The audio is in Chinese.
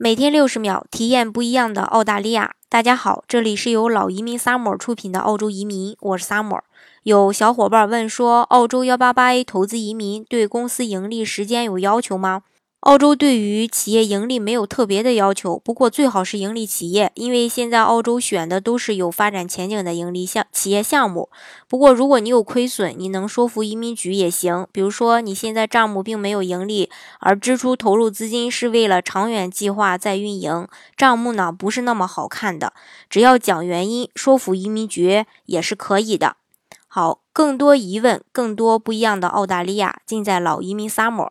每天六十秒，体验不一样的澳大利亚。大家好，这里是由老移民 Summer 出品的澳洲移民，我是 Summer。有小伙伴问说，澳洲幺八八 A 投资移民对公司盈利时间有要求吗？澳洲对于企业盈利没有特别的要求，不过最好是盈利企业，因为现在澳洲选的都是有发展前景的盈利项企业项目。不过如果你有亏损，你能说服移民局也行。比如说你现在账目并没有盈利，而支出投入资金是为了长远计划在运营，账目呢不是那么好看的。只要讲原因，说服移民局也是可以的。好，更多疑问，更多不一样的澳大利亚，尽在老移民 Summer。